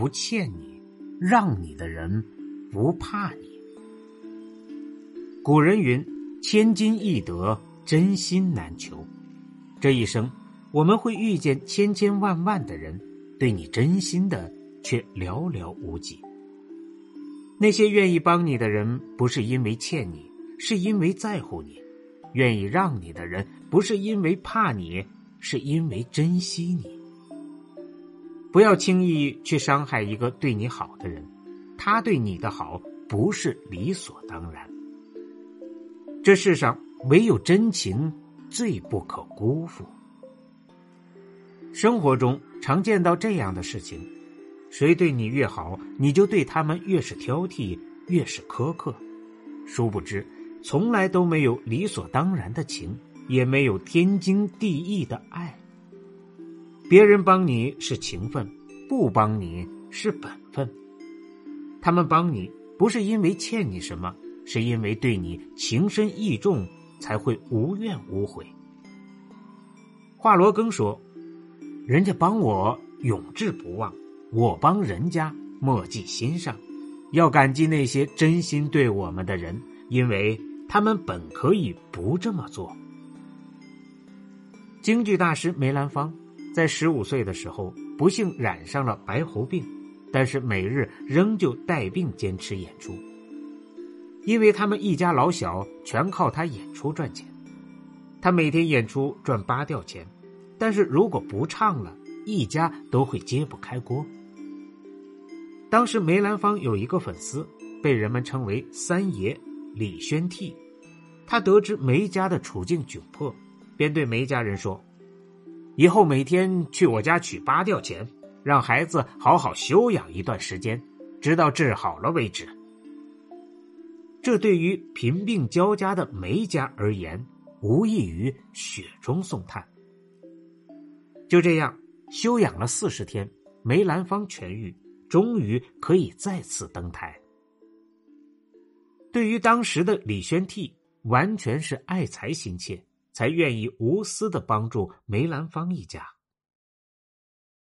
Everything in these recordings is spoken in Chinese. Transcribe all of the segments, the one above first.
不欠你，让你的人不怕你。古人云：“千金易得，真心难求。”这一生，我们会遇见千千万万的人，对你真心的却寥寥无几。那些愿意帮你的人，不是因为欠你，是因为在乎你；愿意让你的人，不是因为怕你，是因为珍惜你。不要轻易去伤害一个对你好的人，他对你的好不是理所当然。这世上唯有真情最不可辜负。生活中常见到这样的事情：谁对你越好，你就对他们越是挑剔，越是苛刻。殊不知，从来都没有理所当然的情，也没有天经地义的爱。别人帮你是情分，不帮你是本分。他们帮你不是因为欠你什么，是因为对你情深意重，才会无怨无悔。华罗庚说：“人家帮我永志不忘，我帮人家莫记心上。要感激那些真心对我们的人，因为他们本可以不这么做。”京剧大师梅兰芳。在十五岁的时候，不幸染上了白喉病，但是每日仍旧带病坚持演出。因为他们一家老小全靠他演出赚钱，他每天演出赚八吊钱，但是如果不唱了，一家都会揭不开锅。当时梅兰芳有一个粉丝，被人们称为“三爷”李宣替，他得知梅家的处境窘迫，便对梅家人说。以后每天去我家取八吊钱，让孩子好好休养一段时间，直到治好了为止。这对于贫病交加的梅家而言，无异于雪中送炭。就这样休养了四十天，梅兰芳痊愈，终于可以再次登台。对于当时的李宣替，完全是爱财心切。才愿意无私的帮助梅兰芳一家。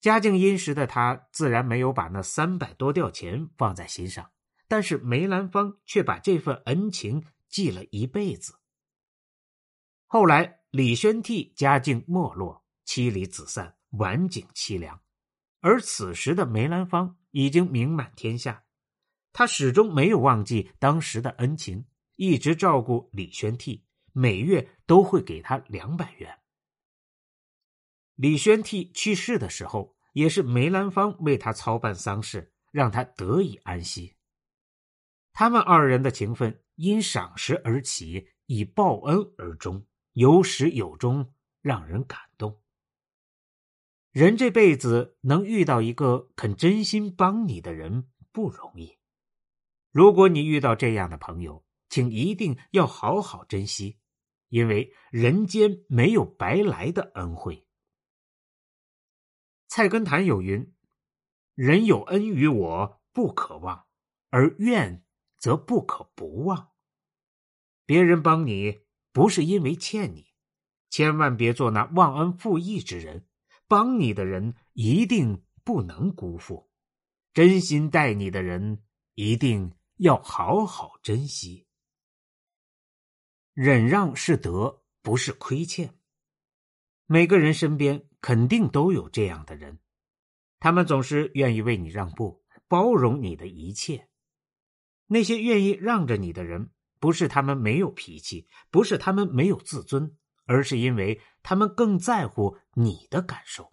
家境殷实的他自然没有把那三百多吊钱放在心上，但是梅兰芳却把这份恩情记了一辈子。后来李宣替家境没落，妻离子散，晚景凄凉，而此时的梅兰芳已经名满天下，他始终没有忘记当时的恩情，一直照顾李宣替。每月都会给他两百元。李宣替去世的时候，也是梅兰芳为他操办丧事，让他得以安息。他们二人的情分因赏识而起，以报恩而终，有始有终，让人感动。人这辈子能遇到一个肯真心帮你的人不容易。如果你遇到这样的朋友，请一定要好好珍惜。因为人间没有白来的恩惠。菜根谭有云：“人有恩于我，不可忘；而怨则不可不忘。”别人帮你，不是因为欠你，千万别做那忘恩负义之人。帮你的人一定不能辜负，真心待你的人一定要好好珍惜。忍让是德，不是亏欠。每个人身边肯定都有这样的人，他们总是愿意为你让步，包容你的一切。那些愿意让着你的人，不是他们没有脾气，不是他们没有自尊，而是因为他们更在乎你的感受。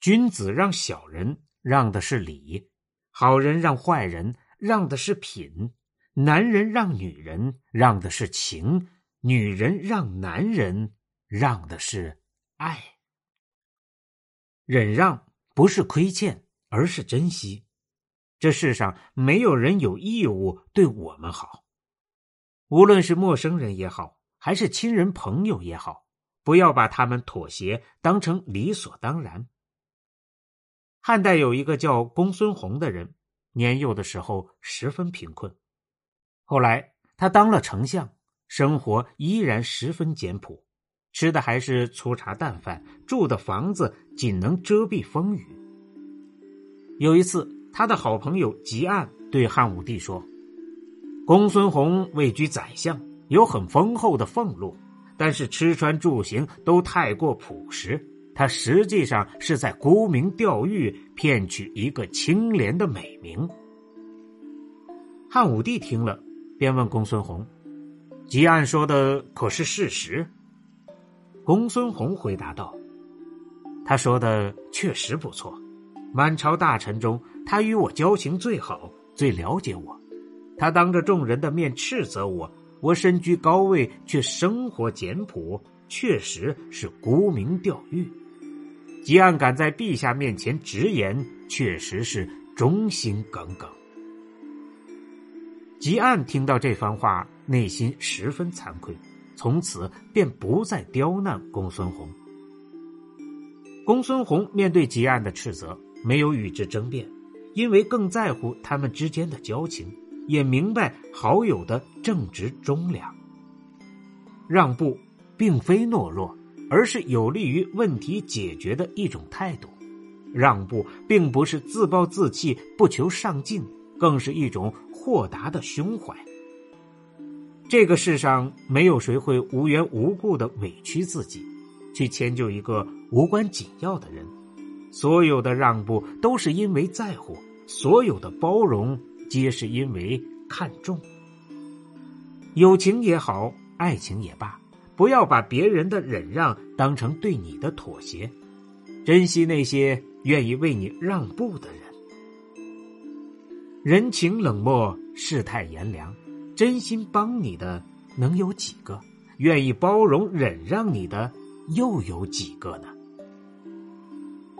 君子让小人，让的是礼；好人让坏人，让的是品。男人让女人让的是情，女人让男人让的是爱。忍让不是亏欠，而是珍惜。这世上没有人有义务对我们好，无论是陌生人也好，还是亲人朋友也好，不要把他们妥协当成理所当然。汉代有一个叫公孙弘的人，年幼的时候十分贫困，后来他当了丞相，生活依然十分简朴，吃的还是粗茶淡饭，住的房子仅能遮蔽风雨。有一次。他的好朋友吉安对汉武帝说：“公孙弘位居宰相，有很丰厚的俸禄，但是吃穿住行都太过朴实。他实际上是在沽名钓誉，骗取一个清廉的美名。”汉武帝听了，便问公孙弘：“吉安说的可是事实？”公孙弘回答道：“他说的确实不错。”满朝大臣中，他与我交情最好，最了解我。他当着众人的面斥责我，我身居高位却生活简朴，确实是沽名钓誉。吉安敢在陛下面前直言，确实是忠心耿耿。吉安听到这番话，内心十分惭愧，从此便不再刁难公孙弘。公孙弘面对吉安的斥责。没有与之争辩，因为更在乎他们之间的交情，也明白好友的正直忠良。让步并非懦弱，而是有利于问题解决的一种态度。让步并不是自暴自弃、不求上进，更是一种豁达的胸怀。这个世上没有谁会无缘无故的委屈自己，去迁就一个无关紧要的人。所有的让步都是因为在乎，所有的包容皆是因为看重。友情也好，爱情也罢，不要把别人的忍让当成对你的妥协，珍惜那些愿意为你让步的人。人情冷漠，世态炎凉，真心帮你的能有几个？愿意包容忍让你的又有几个呢？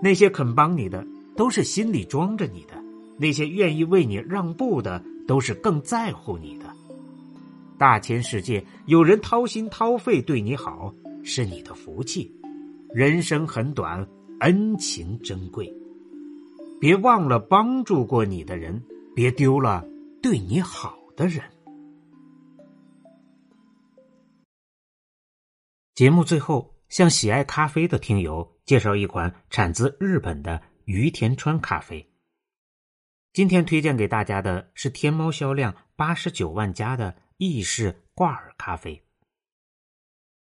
那些肯帮你的，都是心里装着你的；那些愿意为你让步的，都是更在乎你的。大千世界，有人掏心掏肺对你好，是你的福气。人生很短，恩情珍贵，别忘了帮助过你的人，别丢了对你好的人。节目最后。向喜爱咖啡的听友介绍一款产自日本的于田川咖啡。今天推荐给大家的是天猫销量八十九万加的意式挂耳咖啡。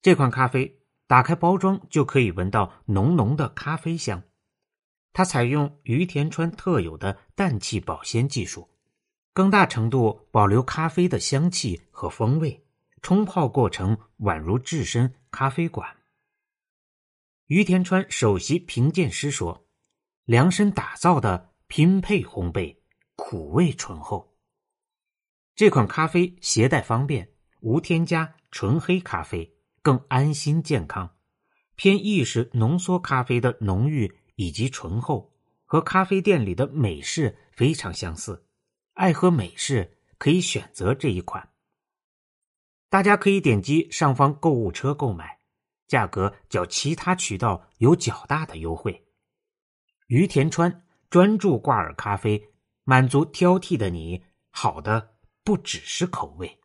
这款咖啡打开包装就可以闻到浓浓的咖啡香，它采用于田川特有的氮气保鲜技术，更大程度保留咖啡的香气和风味，冲泡过程宛如置身咖啡馆。于田川首席评鉴师说：“量身打造的拼配烘焙，苦味醇厚。这款咖啡携带方便，无添加纯黑咖啡，更安心健康。偏意式浓缩咖啡的浓郁以及醇厚，和咖啡店里的美式非常相似。爱喝美式可以选择这一款。大家可以点击上方购物车购买。”价格较其他渠道有较大的优惠。于田川专注挂耳咖啡，满足挑剔的你。好的不只是口味。